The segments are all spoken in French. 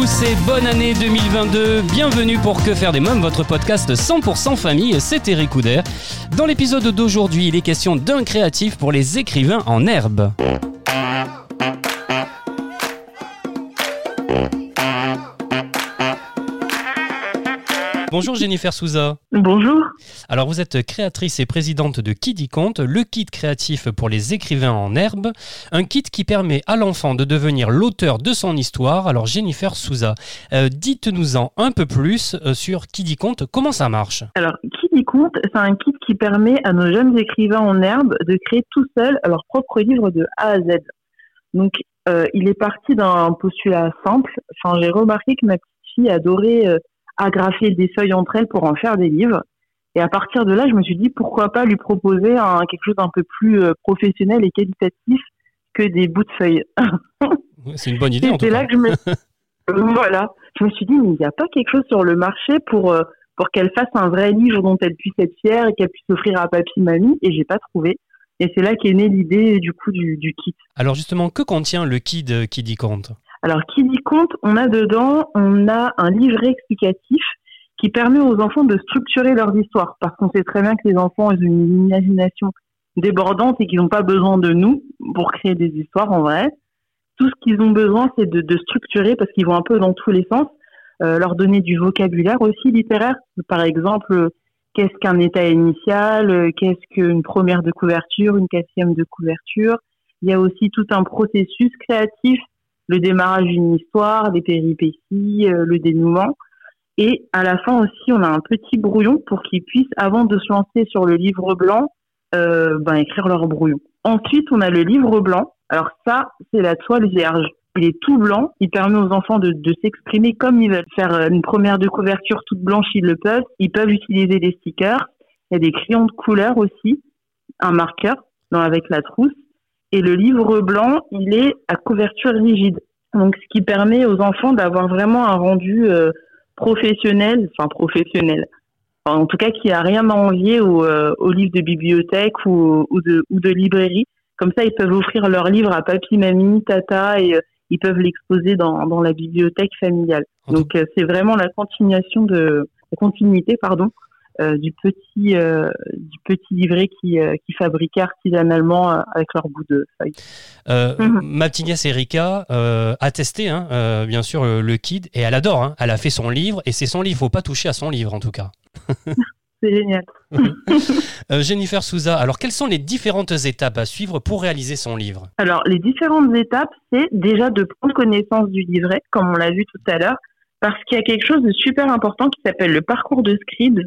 tous bonne année 2022. Bienvenue pour Que faire des mômes, votre podcast 100% famille. C'est Eric Couder. Dans l'épisode d'aujourd'hui, il est question d'un créatif pour les écrivains en herbe. Bonjour Jennifer Souza. Bonjour. Alors vous êtes créatrice et présidente de Kiddy Conte, le kit créatif pour les écrivains en herbe, un kit qui permet à l'enfant de devenir l'auteur de son histoire. Alors Jennifer Souza, euh, dites-nous-en un peu plus euh, sur Kiddy Conte, comment ça marche? Alors, Kiddy Conte, c'est un kit qui permet à nos jeunes écrivains en herbe de créer tout seuls leur propre livre de A à Z. Donc, euh, il est parti d'un postulat simple. Enfin, j'ai remarqué que ma petite fille adorait euh, agrafer des feuilles entre elles pour en faire des livres. Et à partir de là, je me suis dit pourquoi pas lui proposer un, quelque chose d'un peu plus euh, professionnel et qualitatif que des bouts de feuilles. C'est une bonne idée C'est là que je me voilà, je me suis dit mais il n'y a pas quelque chose sur le marché pour euh, pour qu'elle fasse un vrai livre dont elle puisse être fière et qu'elle puisse offrir à papy mamie et j'ai pas trouvé. Et c'est là qu'est née l'idée du coup du, du kit. Alors justement, que contient le kit de Kiddy Conte Alors qui dit compte, on a dedans, on a un livret explicatif qui permet aux enfants de structurer leurs histoires parce qu'on sait très bien que les enfants ont une imagination débordante et qu'ils n'ont pas besoin de nous pour créer des histoires en vrai. Tout ce qu'ils ont besoin, c'est de, de structurer parce qu'ils vont un peu dans tous les sens, euh, leur donner du vocabulaire aussi littéraire. Par exemple, qu'est-ce qu'un état initial, qu'est-ce qu'une première de couverture, une quatrième de couverture. Il y a aussi tout un processus créatif, le démarrage d'une histoire, les péripéties, euh, le dénouement. Et à la fin aussi, on a un petit brouillon pour qu'ils puissent, avant de se lancer sur le livre blanc, euh, ben, écrire leur brouillon. Ensuite, on a le livre blanc. Alors ça, c'est la toile vierge. Il est tout blanc. Il permet aux enfants de, s'exprimer comme ils veulent. Faire euh, une première de couverture toute blanche, ils le peuvent. Ils peuvent utiliser des stickers. Il y a des crayons de couleur aussi, un marqueur dans, avec la trousse. Et le livre blanc, il est à couverture rigide. Donc, ce qui permet aux enfants d'avoir vraiment un rendu euh, professionnel, enfin professionnel, Enfin, en tout cas qui a rien à envier au, euh, aux livres de bibliothèque ou, ou, de, ou de librairie. Comme ça, ils peuvent offrir leur livre à papy, mamie, tata et euh, ils peuvent l'exposer dans, dans la bibliothèque familiale. Donc, euh, c'est vraiment la continuation de la continuité, pardon, du petit euh, du petit livret qui euh, qui fabriquaient artisanalement euh, avec leur bout de feuille. Euh, Mhm. Ma petite nièce Erika euh, a testé, hein, euh, bien sûr, le, le kit et elle adore. hein. Elle a fait son livre et c'est son livre. Faut pas toucher à son livre en tout cas. C'est génial. Euh, Jennifer Souza, alors quelles sont les différentes étapes à suivre pour réaliser son livre? Alors, les différentes étapes, c'est déjà de prendre connaissance du livret, comme on l'a vu tout à l'heure, parce qu'il y a quelque chose de super important qui s'appelle le parcours de Scribd.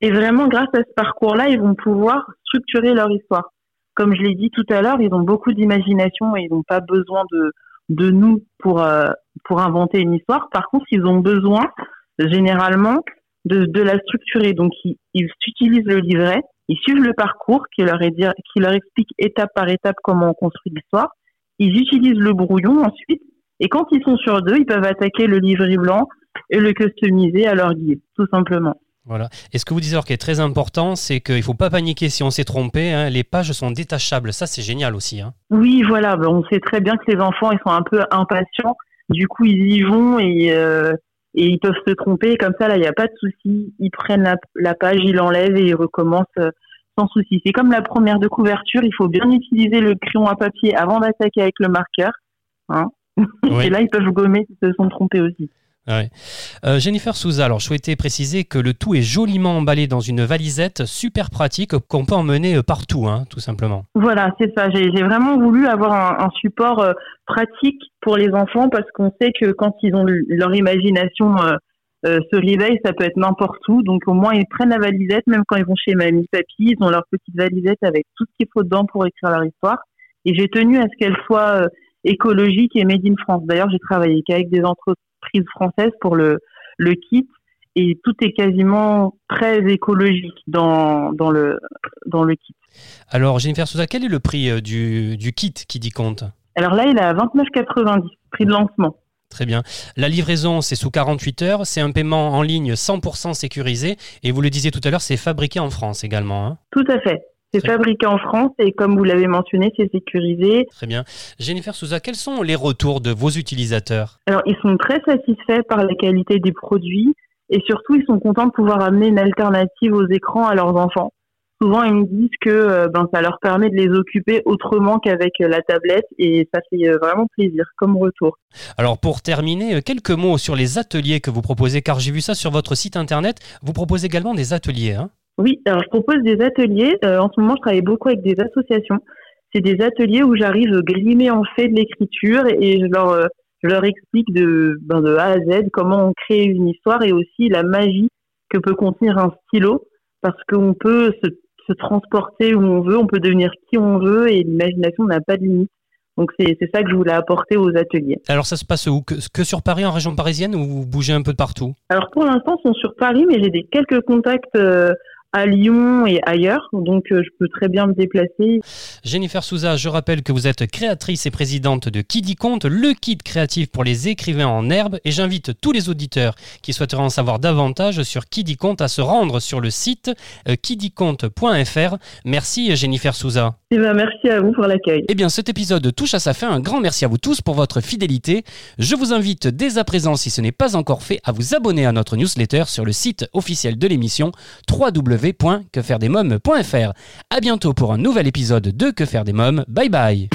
Et vraiment, grâce à ce parcours-là, ils vont pouvoir structurer leur histoire. Comme je l'ai dit tout à l'heure, ils ont beaucoup d'imagination et ils n'ont pas besoin de, de nous pour, euh, pour inventer une histoire. Par contre, ils ont besoin, généralement, de, de la structurer. Donc, ils, ils utilisent le livret, ils suivent le parcours qui leur, qui leur explique étape par étape comment on construit l'histoire. Ils utilisent le brouillon ensuite. Et quand ils sont sur deux, ils peuvent attaquer le livret blanc et le customiser à leur guide, tout simplement. Voilà. Et ce que vous disiez alors qui est très important, c'est qu'il faut pas paniquer si on s'est trompé. hein. Les pages sont détachables. Ça, c'est génial aussi. hein. Oui, voilà. ben, on sait très bien que les enfants, ils sont un peu impatients. Du coup, ils y vont et, euh, et ils peuvent se tromper. Comme ça, là, il n'y a pas de souci. Ils prennent la, la page, ils l'enlèvent et ils recommencent euh, sans souci. C'est comme la première de couverture. Il faut bien utiliser le crayon à papier avant d'attaquer avec le marqueur. Hein. Oui. Et là, ils peuvent gommer s'ils se sont trompés aussi. Ouais. Euh, Jennifer Souza, alors je souhaitais préciser que le tout est joliment emballé dans une valisette super pratique qu'on peut emmener euh, partout, hein, tout simplement. Voilà, c'est ça. J'ai vraiment voulu avoir un, support euh, pratique pour les enfants parce qu'on sait que quand ils ont le- leur imagination euh, se réveille, ça peut être n'importe où. Donc au moins ils prennent la valisette, même quand ils vont chez mamie, papy, ils ont leur petite valisette avec tout ce qu'il faut dedans pour écrire leur histoire. Et j'ai tenu à ce qu'elle soit écologique et made in France. D'ailleurs, j'ai travaillé qu'avec des entreprises françaises pour le le kit et tout est quasiment très écologique dans, dans, le, dans le kit. Alors Jennifer Souza, quel est le prix euh, du, du kit qui dit compte? Alors là, il est à 29,90, prix de lancement. Très bien. La livraison, c'est sous 48 heures. C'est un paiement en ligne 100% sécurisé. Et vous le disiez tout à l'heure, c'est fabriqué en France également. Hein? Tout à fait. C'est fabriqué en France et comme vous l'avez mentionné, c'est sécurisé. Très bien. Jennifer Souza, quels sont les retours de vos utilisateurs? Alors, ils sont très satisfaits par la qualité des produits et surtout, ils sont contents de pouvoir amener une alternative aux écrans à leurs enfants. Souvent, ils me disent que euh, ben, ça leur permet de les occuper autrement qu'avec euh, la tablette et ça fait euh, vraiment plaisir comme retour. Alors, pour terminer, quelques mots sur les ateliers que vous proposez, car j'ai vu ça sur votre site internet. Vous proposez également des ateliers. Hein? Oui, alors je propose des ateliers. en ce moment, je travaille beaucoup avec des associations. C'est des ateliers où j'arrive grimer en fait de l'écriture et je leur je leur explique de, ben de A à Z comment on crée une histoire et aussi la magie que peut contenir un stylo parce qu'on peut se, se, transporter où on veut, on peut devenir qui on veut et l'imagination n'a pas de limite. Donc c'est ça que je voulais apporter aux ateliers. Alors ça se passe où? Que, que, sur Paris, en région parisienne, ou vous bougez un peu de partout? Alors pour l'instant, ils sont sur Paris, mais j'ai des quelques contacts euh, à Lyon et ailleurs, donc euh, je peux très bien me déplacer. Jennifer Souza, je rappelle que vous êtes créatrice et présidente de Qui dit compte, le kit créatif pour les écrivains en herbe, et j'invite tous les auditeurs qui souhaiteraient en savoir davantage sur Qui dit compte à se rendre sur le site euh, quidicompte.fr. Merci Jennifer Souza. Eh ben, merci à vous pour l'accueil. Eh bien, cet épisode touche à sa fin. Un grand merci à vous tous pour votre fidélité. Je vous invite dès à présent, si ce n'est pas encore fait, à vous abonner à notre newsletter sur le site officiel de l'émission www.quefairedesmoms.fr. À bientôt pour un nouvel épisode de Que faire des mômes. Bye bye.